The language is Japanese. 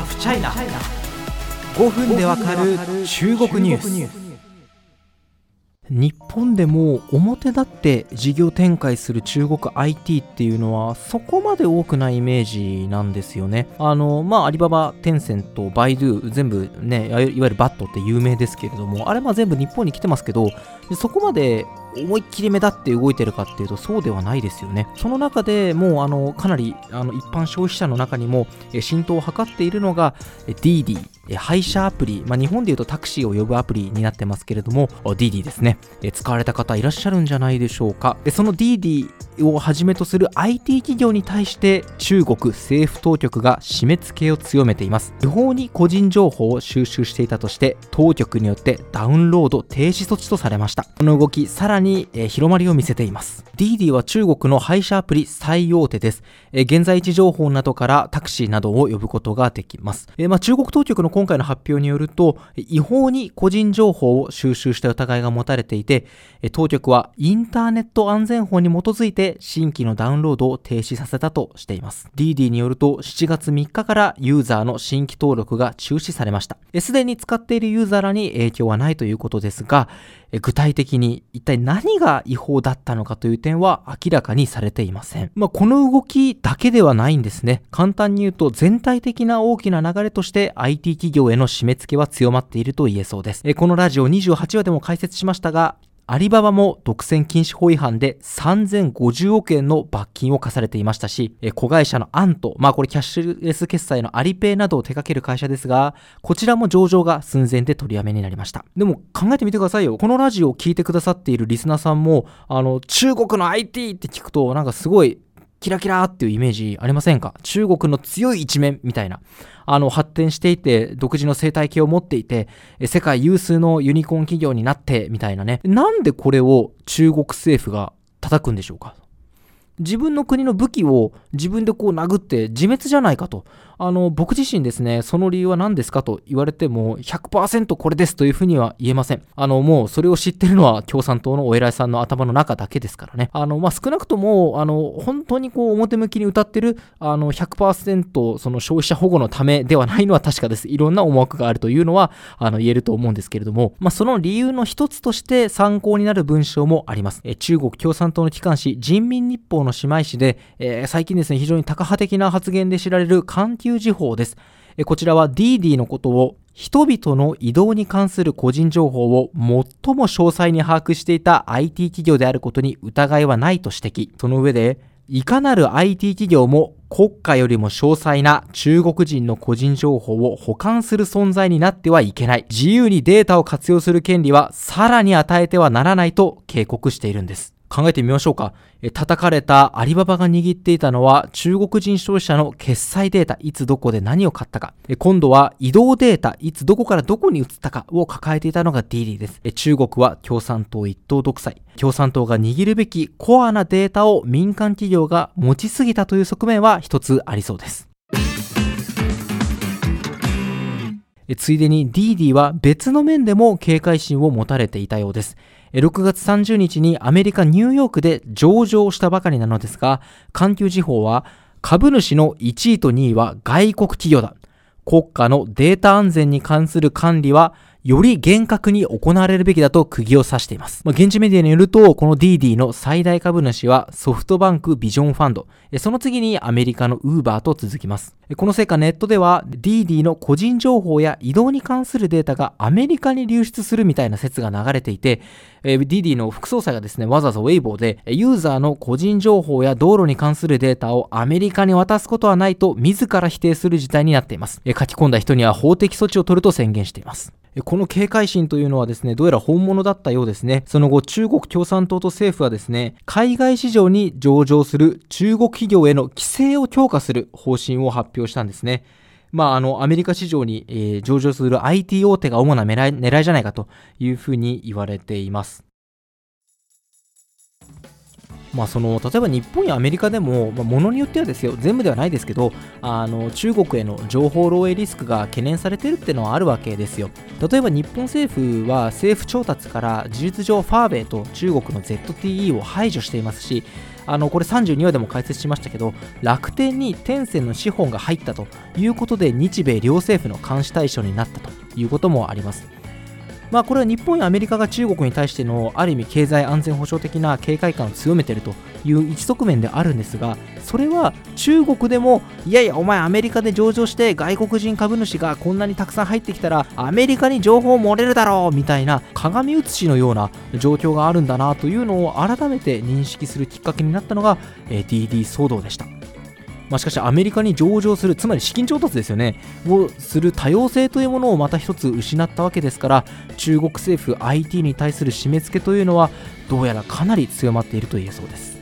ハフチャイナ5分でわかる中国ニュース日本でも表立って事業展開する中国 IT っていうのはそこまで多くないイメージなんですよね。あの、まあ、アリババ、テンセント、バイドゥ、全部ね、いわゆるバットって有名ですけれども、あれま全部日本に来てますけど、そこまで思いっきり目立って動いてるかっていうとそうではないですよね。その中でもうあのかなりあの一般消費者の中にも浸透を図っているのが DD 配車アプリ、まあ、日本でいうとタクシーを呼ぶアプリになってますけれども DD ですね使われた方いらっしゃるんじゃないでしょうかその DD をはじめとする IT 企業に対して中国政府当局が締め付けを強めています。違法に個人情報を収集していたとして当局によってダウンロード停止措置とされました。この動きさらに、えー、広まりを見せています。DD は中国の配車アプリ最大手です、えー、現在位置情報などからタクシーなどを呼ぶことができます、えー、まあ、中国当局の今回の発表によると違法に個人情報を収集した疑いが持たれていて当局はインターネット安全法に基づいて新規のダウンロードを停止させたとしています。DD によると7月3日からユーザーの新規登録が中止されました。すでに使っているユーザーらに影響はないということですが、具体的に一体何が違法だったのかという点は明らかにされていません。まあ、この動きだけではないんですね。簡単に言うと全体的な大きな流れとして IT 企業への締め付けは強まっていると言えそうです。このラジオ28話でも解説しましたが、アリババも独占禁止法違反で3050億円の罰金を課されていましたし、子会社のアント、まあこれキャッシュレス決済のアリペイなどを手掛ける会社ですが、こちらも上場が寸前で取りやめになりました。でも考えてみてくださいよ。このラジオを聴いてくださっているリスナーさんも、あの、中国の IT って聞くとなんかすごいキラキラっていうイメージありませんか？中国の強い一面みたいな。あの、発展していて、独自の生態系を持っていて、世界有数のユニコーン企業になって、みたいなね。なんでこれを中国政府が叩くんでしょうか？自分の国の武器を自分でこう殴って自滅じゃないかと。あの、僕自身ですね、その理由は何ですかと言われても100%これですというふうには言えません。あの、もうそれを知ってるのは共産党のお偉いさんの頭の中だけですからね。あの、まあ、少なくとも、あの、本当にこう表向きに歌ってる、あの、100%その消費者保護のためではないのは確かです。いろんな思惑があるというのは、あの、言えると思うんですけれども、まあ、その理由の一つとして参考になる文章もあります。え中国共産党の機関紙、人民日報の姉妹紙で、えー、最近ですね、非常にタカ派的な発言で知られる環球時報です。こちらは DD のことを人々の移動に関する個人情報を最も詳細に把握していた IT 企業であることに疑いはないと指摘。その上で、いかなる IT 企業も国家よりも詳細な中国人の個人情報を保管する存在になってはいけない。自由にデータを活用する権利はさらに与えてはならないと警告しているんです。考えてみましょうか。叩かれたアリババが握っていたのは中国人消費者の決済データ、いつどこで何を買ったか。今度は移動データ、いつどこからどこに移ったかを抱えていたのが DD です。中国は共産党一党独裁。共産党が握るべきコアなデータを民間企業が持ちすぎたという側面は一つありそうです。ついでに DD は別の面でも警戒心を持たれていたようです。6月30日にアメリカ・ニューヨークで上場したばかりなのですが、環球時報は株主の1位と2位は外国企業だ。国家のデータ安全に関する管理はより厳格に行われるべきだと釘を刺しています。まあ、現地メディアによると、この DD の最大株主はソフトバンクビジョンファンド、その次にアメリカのウーバーと続きます。このせいかネットでは DD の個人情報や移動に関するデータがアメリカに流出するみたいな説が流れていて、DD の副総裁がですね、わざわざウェイボーで、ユーザーの個人情報や道路に関するデータをアメリカに渡すことはないと自ら否定する事態になっています。書き込んだ人には法的措置を取ると宣言しています。この警戒心というのはですね、どうやら本物だったようですね。その後、中国共産党と政府はですね、海外市場に上場する中国企業への規制を強化する方針を発表したんですね。まあ、あの、アメリカ市場に、えー、上場する IT 大手が主な狙い狙いじゃないかというふうに言われています。まあ、その例えば日本やアメリカでも、まあ、ものによってはですよ全部ではないですけどあの中国への情報漏洩リスクが懸念されているっていうのはあるわけですよ。例えば日本政府は政府調達から事実上ファーウェイと中国の ZTE を排除していますしあのこれ32話でも解説しましたけど楽天にテンセンの資本が入ったということで日米両政府の監視対象になったということもあります。まあ、これは日本やアメリカが中国に対してのある意味経済安全保障的な警戒感を強めているという一側面であるんですがそれは中国でもいやいやお前アメリカで上場して外国人株主がこんなにたくさん入ってきたらアメリカに情報漏れるだろうみたいな鏡写しのような状況があるんだなというのを改めて認識するきっかけになったのが、DD 騒動でした。まあ、しかしアメリカに上場するつまり資金調達ですよね。をする多様性というものをまた一つ失ったわけですから中国政府 IT に対する締め付けというのはどうやらかなり強まっていると言えそうです。